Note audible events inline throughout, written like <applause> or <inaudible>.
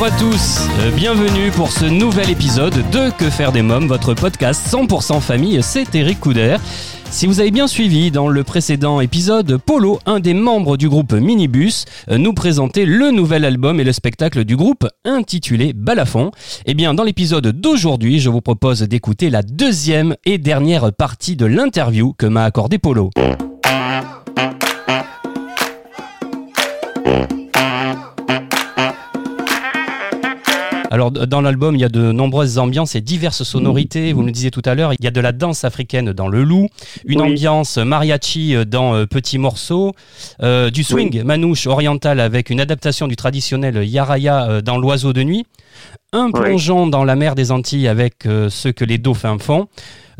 Bonjour à tous, euh, bienvenue pour ce nouvel épisode de Que faire des mômes, votre podcast 100% famille, c'est Eric Couder. Si vous avez bien suivi dans le précédent épisode, Polo, un des membres du groupe Minibus, euh, nous présentait le nouvel album et le spectacle du groupe intitulé Balafon. Eh bien, dans l'épisode d'aujourd'hui, je vous propose d'écouter la deuxième et dernière partie de l'interview que m'a accordé Polo. Alors dans l'album, il y a de nombreuses ambiances et diverses sonorités. Vous me le disiez tout à l'heure, il y a de la danse africaine dans Le Loup, une Oui. ambiance mariachi dans euh, Petit Morceau, euh, du swing manouche oriental avec une adaptation du traditionnel yaraya euh, dans L'Oiseau de nuit, un plongeon dans la mer des Antilles avec euh, ce que les dauphins font,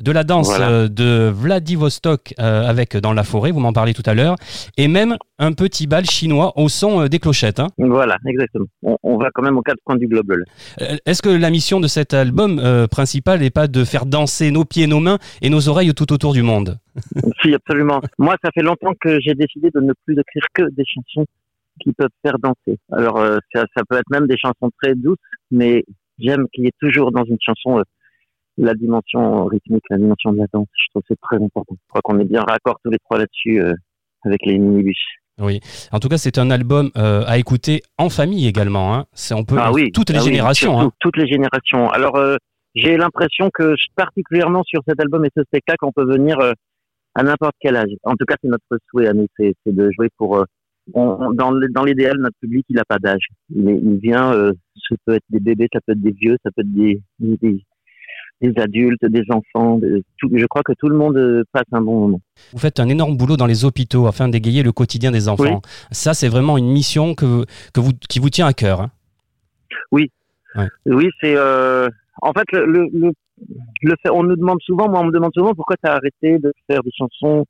de la danse Voilà. euh, de Vladivostok euh, avec Dans la forêt, vous m'en parlez tout à l'heure, et même un petit bal chinois au son euh, des clochettes. hein. Voilà, exactement. On, on va quand même aux quatre coins du globe. Est-ce que la mission de cet album principal n'est pas de faire danser nos pieds, nos mains et nos oreilles tout autour du monde? <laughs> Si, absolument. Moi, ça fait longtemps que j'ai décidé de ne plus écrire que des chansons qui peuvent faire danser. Alors, ça, ça peut être même des chansons très douces, mais j'aime qu'il y ait toujours dans une chanson la dimension rythmique, la dimension de la danse. Je trouve que c'est très important. Je crois qu'on est bien raccord tous les trois là-dessus euh, avec les minibus. Oui. En tout cas, c'est un album euh, à écouter en famille également. Hein. C'est on peut Ah oui, toutes les ah générations. hein. Toutes les générations. Alors, euh, j'ai l'impression que particulièrement sur cet album et ce spectacle, on peut venir à n'importe quel âge. En tout cas, c'est notre souhait à nous, c'est de jouer pour. on- dans l'idéal, notre public, il n'a pas d'âge. Il, il vient. euh, ça peut être des bébés, ça peut être des vieux, ça peut être des des, des adultes, des enfants. de- tout- je crois que tout le monde euh, passe un bon moment. Vous faites un énorme boulot dans les hôpitaux afin d'égayer le quotidien des enfants. Ça, c'est vraiment une mission que, que vous, qui vous tient à cœur. hein. Oui, c'est euh, en fait le, le, le, le fait. On nous demande souvent, moi on me demande souvent pourquoi tu as arrêté de faire des chansons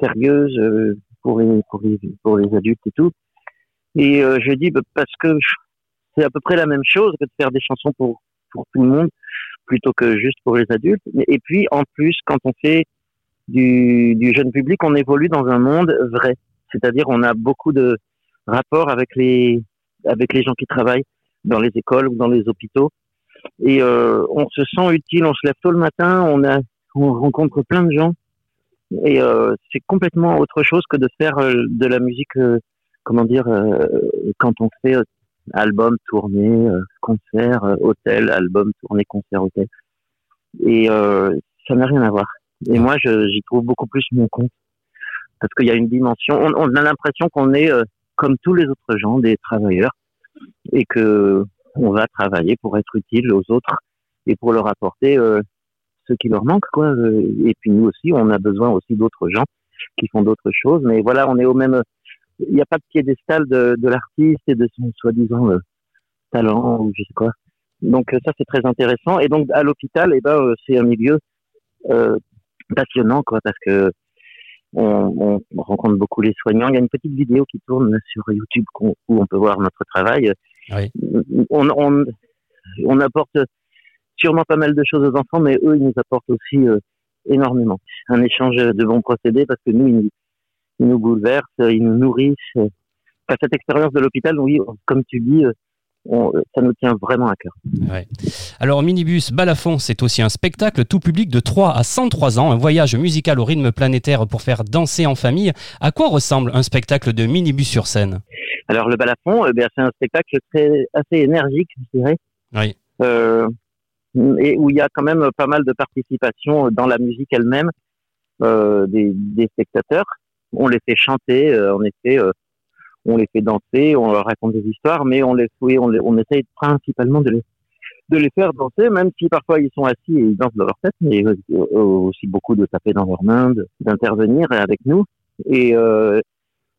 sérieuses euh, pour les pour les pour les adultes et tout. Et euh, je dis bah, parce que c'est à peu près la même chose que de faire des chansons pour pour tout le monde plutôt que juste pour les adultes. Et puis en plus quand on fait du, jeune public, on évolue dans un monde vrai. C'est-à-dire on a beaucoup de rapports avec les avec les gens qui travaillent dans les écoles ou dans les hôpitaux. Et euh, on se sent utile, on se lève tôt le matin, on a, on rencontre plein de gens. Et euh, c'est complètement autre chose que de faire euh, de la musique, comment dire, quand on fait album, tournée, euh, concert, euh, hôtel, album, tournée, concert, hôtel. Et euh, ça n'a rien à voir. Et moi, j'y trouve beaucoup plus mon compte. Parce qu'il y a une dimension, on, on a l'impression qu'on est euh, comme tous les autres gens, des travailleurs et que on va travailler pour être utile aux autres et pour leur apporter euh, ce qui leur manque quoi et puis nous aussi on a besoin aussi d'autres gens qui font d'autres choses mais voilà on est au même il n'y a pas de piédestal de, de l'artiste et de son soi-disant euh, talent ou je sais quoi donc euh, ça c'est très intéressant et donc à l'hôpital eh ben euh, c'est un milieu euh, passionnant quoi parce que on, on rencontre beaucoup les soignants. Il y a une petite vidéo qui tourne sur YouTube où on peut voir notre travail. Oui. On, on, on apporte sûrement pas mal de choses aux enfants, mais eux, ils nous apportent aussi euh, énormément. Un échange de bons procédés parce que nous, ils, nous- ils nous bouleversent, ils nous nourrissent. Enfin, cette expérience de l'hôpital, oui, comme tu dis, euh, on- ça nous tient vraiment à cœur. Ouais. Alors, Minibus Balafon, c'est aussi un spectacle tout public de 3 à 103 ans, un voyage musical au rythme planétaire pour faire danser en famille. À quoi ressemble un spectacle de Minibus sur scène? Alors le balafon, eh bien, c'est un spectacle très assez énergique, je dirais. Oui. Euh, et où il y a quand même pas mal de participation dans la musique elle-même euh, des, des spectateurs. On les fait chanter, en effet, euh, on les fait danser, on leur raconte des histoires, mais on les, oui, on, les, on essaye principalement de les, de les faire danser, même si parfois ils sont assis et ils dansent de leur tête, mais aussi beaucoup de taper dans leurs mains, d'intervenir avec nous. Et euh,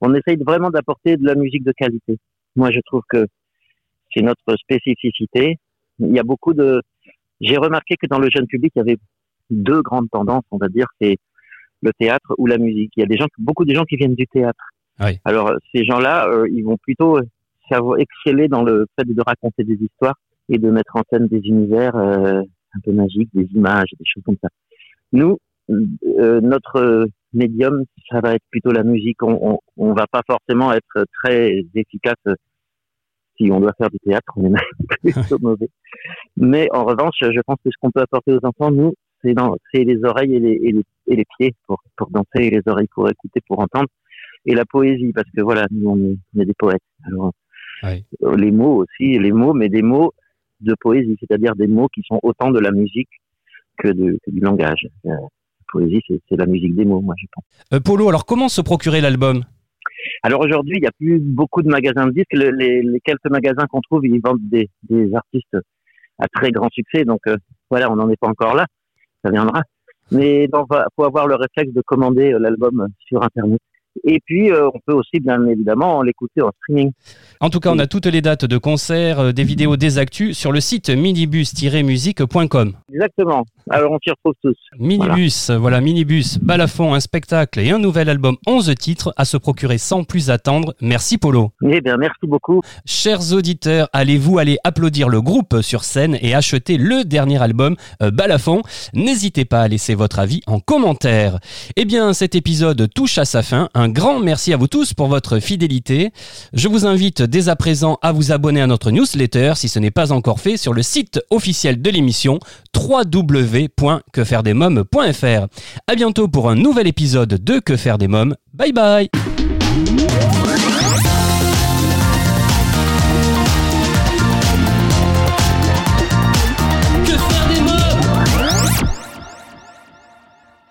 on essaye vraiment d'apporter de la musique de qualité. Moi, je trouve que c'est notre spécificité. Il y a beaucoup de. J'ai remarqué que dans le jeune public, il y avait deux grandes tendances, on va dire. C'est le théâtre ou la musique. Il y a des gens, beaucoup de gens qui viennent du théâtre. Alors ces gens-là, euh, ils vont plutôt savoir exceller dans le fait de raconter des histoires et de mettre en scène des univers euh, un peu magiques, des images, des choses comme ça. Nous, euh, notre médium, ça va être plutôt la musique. On, on, va pas forcément être très efficace si on doit faire du théâtre, on est <laughs> plutôt mauvais. Mais en revanche, je pense que ce qu'on peut apporter aux enfants, nous, c'est les oreilles et les, et les, et les pieds pour, pour danser et les oreilles pour écouter, pour entendre et la poésie parce que voilà, nous on est, on est des poètes. Alors les mots aussi, les mots, mais des mots de poésie, c'est-à-dire des mots qui sont autant de la musique que, de, que du langage. Euh, la poésie, c'est la musique des mots, moi je pense. Euh, Polo, alors comment se procurer l'album? Alors aujourd'hui, il n'y a plus beaucoup de magasins de disques. les, les, quelques magasins qu'on trouve, ils vendent des, des, artistes à très grand succès. Donc euh, voilà, on n'en est pas encore là. Ça viendra. Mais il faut avoir le réflexe de commander l'album sur Internet. Et puis, euh, on peut aussi, bien évidemment, l'écouter en streaming. En tout cas, on a toutes les dates de concerts, euh, des vidéos, des actus sur le site minibus-musique.com. Exactement. Alors, on s'y retrouve tous. Minibus, voilà. Minibus, balafon, un spectacle et un nouvel album 11 titres à se procurer sans plus attendre. Merci, Polo. Eh bien, merci beaucoup. Chers auditeurs, allez-vous aller applaudir le groupe sur scène et acheter le dernier album euh, Balafon? N'hésitez pas à laisser votre avis en commentaire. Eh bien, cet épisode touche à sa fin. Un grand merci à vous tous pour votre fidélité. Je vous invite dès à présent à vous abonner à notre newsletter si ce n'est pas encore fait sur le site officiel de l'émission www.quefairedesmoms.fr. À bientôt pour un nouvel épisode de Que faire des mômes. Bye bye